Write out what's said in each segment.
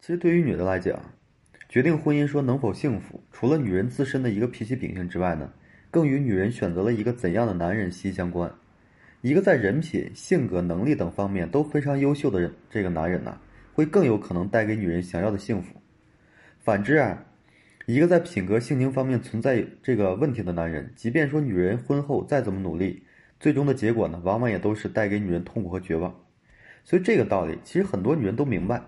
其实对于女的来讲，决定婚姻说能否幸福，除了女人自身的一个脾气秉性之外呢，更与女人选择了一个怎样的男人息息相关。一个在人品、性格、能力等方面都非常优秀的人，这个男人呢，会更有可能带给女人想要的幸福。反之啊，一个在品格、性情方面存在这个问题的男人，即便说女人婚后再怎么努力，最终的结果呢，往往也都是带给女人痛苦和绝望。所以这个道理，其实很多女人都明白。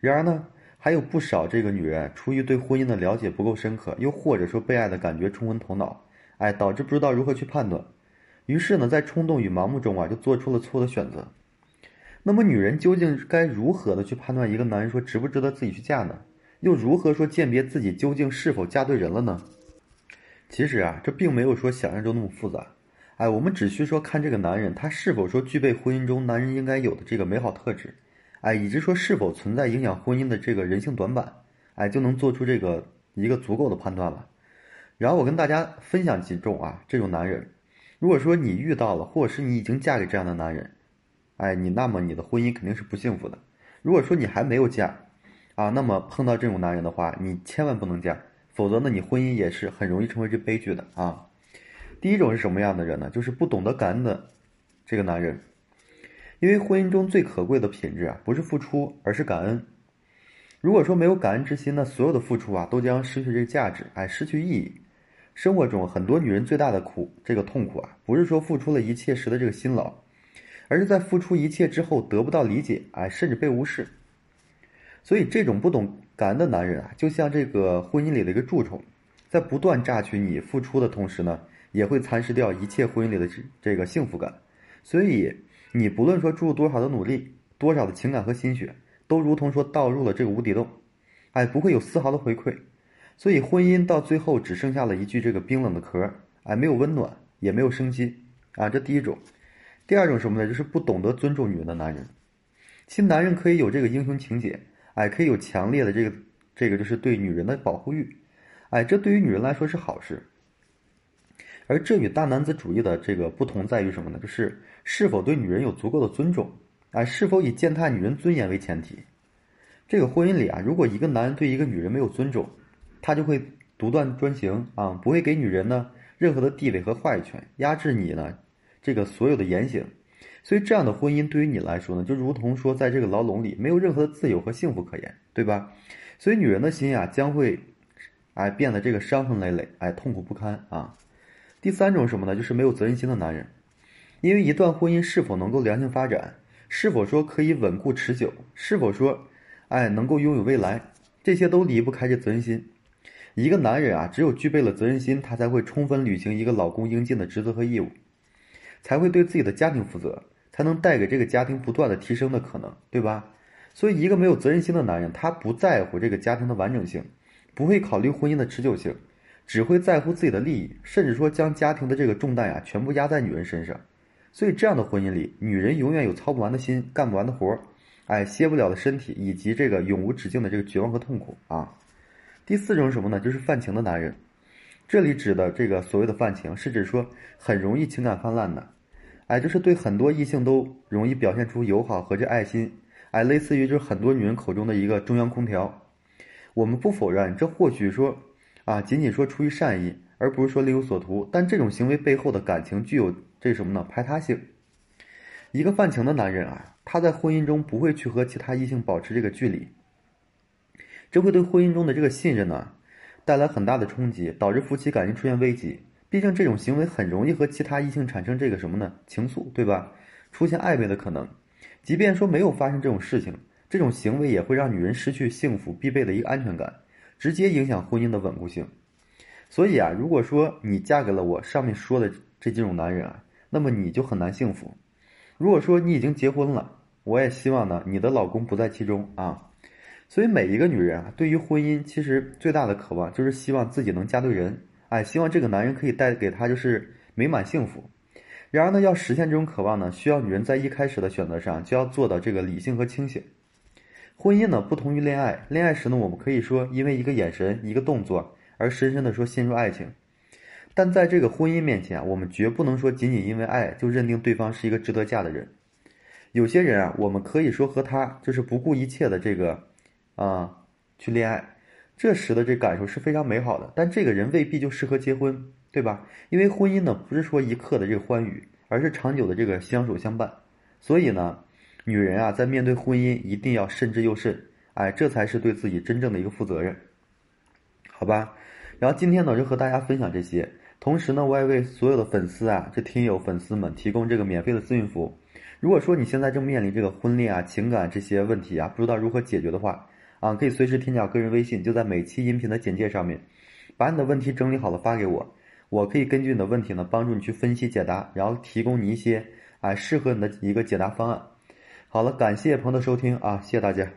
然而呢，还有不少这个女人出于对婚姻的了解不够深刻，又或者说被爱的感觉冲昏头脑，哎，导致不知道如何去判断，于是呢，在冲动与盲目中啊，就做出了错误的选择。那么，女人究竟该如何的去判断一个男人说值不值得自己去嫁呢？又如何说鉴别自己究竟是否嫁对人了呢？其实啊，这并没有说想象中那么复杂。哎，我们只需说看这个男人他是否说具备婚姻中男人应该有的这个美好特质。哎，以及说是否存在影响婚姻的这个人性短板，哎，就能做出这个一个足够的判断了。然后我跟大家分享几种啊，这种男人，如果说你遇到了，或者是你已经嫁给这样的男人，哎，你那么你的婚姻肯定是不幸福的。如果说你还没有嫁，啊，那么碰到这种男人的话，你千万不能嫁，否则呢，你婚姻也是很容易成为这悲剧的啊。第一种是什么样的人呢？就是不懂得感恩的这个男人。因为婚姻中最可贵的品质啊，不是付出，而是感恩。如果说没有感恩之心，那所有的付出啊，都将失去这个价值，哎，失去意义。生活中很多女人最大的苦，这个痛苦啊，不是说付出了一切时的这个辛劳，而是在付出一切之后得不到理解，哎，甚至被无视。所以，这种不懂感恩的男人啊，就像这个婚姻里的一个蛀虫，在不断榨取你付出的同时呢，也会蚕食掉一切婚姻里的这这个幸福感。所以。你不论说注入多少的努力，多少的情感和心血，都如同说倒入了这个无底洞，哎，不会有丝毫的回馈，所以婚姻到最后只剩下了一具这个冰冷的壳，哎，没有温暖，也没有生机，啊，这第一种。第二种什么呢？就是不懂得尊重女人的男人。其实男人可以有这个英雄情节，哎，可以有强烈的这个这个就是对女人的保护欲，哎，这对于女人来说是好事。而这与大男子主义的这个不同在于什么呢？就是是否对女人有足够的尊重，啊，是否以践踏女人尊严为前提。这个婚姻里啊，如果一个男人对一个女人没有尊重，他就会独断专行啊，不会给女人呢任何的地位和话语权，压制你呢这个所有的言行。所以这样的婚姻对于你来说呢，就如同说在这个牢笼里没有任何的自由和幸福可言，对吧？所以女人的心啊，将会哎变得这个伤痕累累，哎痛苦不堪啊。第三种什么呢？就是没有责任心的男人，因为一段婚姻是否能够良性发展，是否说可以稳固持久，是否说，哎，能够拥有未来，这些都离不开这责任心。一个男人啊，只有具备了责任心，他才会充分履行一个老公应尽的职责和义务，才会对自己的家庭负责，才能带给这个家庭不断的提升的可能，对吧？所以，一个没有责任心的男人，他不在乎这个家庭的完整性，不会考虑婚姻的持久性。只会在乎自己的利益，甚至说将家庭的这个重担呀全部压在女人身上，所以这样的婚姻里，女人永远有操不完的心，干不完的活儿，哎，歇不了的身体，以及这个永无止境的这个绝望和痛苦啊。第四种是什么呢？就是泛情的男人，这里指的这个所谓的泛情，是指说很容易情感泛滥的，哎，就是对很多异性都容易表现出友好和这爱心，哎，类似于就是很多女人口中的一个中央空调。我们不否认，这或许说。啊，仅仅说出于善意，而不是说另有所图。但这种行为背后的感情具有这什么呢？排他性。一个泛情的男人啊，他在婚姻中不会去和其他异性保持这个距离，这会对婚姻中的这个信任呢带来很大的冲击，导致夫妻感情出现危机。毕竟这种行为很容易和其他异性产生这个什么呢？情愫，对吧？出现暧昧的可能。即便说没有发生这种事情，这种行为也会让女人失去幸福必备的一个安全感。直接影响婚姻的稳固性，所以啊，如果说你嫁给了我上面说的这几种男人啊，那么你就很难幸福。如果说你已经结婚了，我也希望呢，你的老公不在其中啊。所以每一个女人啊，对于婚姻其实最大的渴望就是希望自己能嫁对人，哎，希望这个男人可以带给她就是美满幸福。然而呢，要实现这种渴望呢，需要女人在一开始的选择上就要做到这个理性和清醒。婚姻呢，不同于恋爱。恋爱时呢，我们可以说因为一个眼神、一个动作而深深的说陷入爱情，但在这个婚姻面前，我们绝不能说仅仅因为爱就认定对方是一个值得嫁的人。有些人啊，我们可以说和他就是不顾一切的这个啊去恋爱，这时的这感受是非常美好的。但这个人未必就适合结婚，对吧？因为婚姻呢，不是说一刻的这个欢愉，而是长久的这个相守相伴。所以呢，女人啊，在面对婚姻一定要慎之又慎，哎，这才是对自己真正的一个负责任，好吧？然后今天呢，就和大家分享这些。同时呢，我也为所有的粉丝啊，这听友粉丝们提供这个免费的咨询服务。如果说你现在正面临这个婚恋啊、情感这些问题啊，不知道如何解决的话，啊，可以随时添加个人微信，就在每期音频的简介上面，把你的问题整理好了发给我，我可以根据你的问题呢，帮助你去分析解答，然后提供你一些啊适合你的一个解答方案。好了，感谢朋友的收听啊，谢谢大家。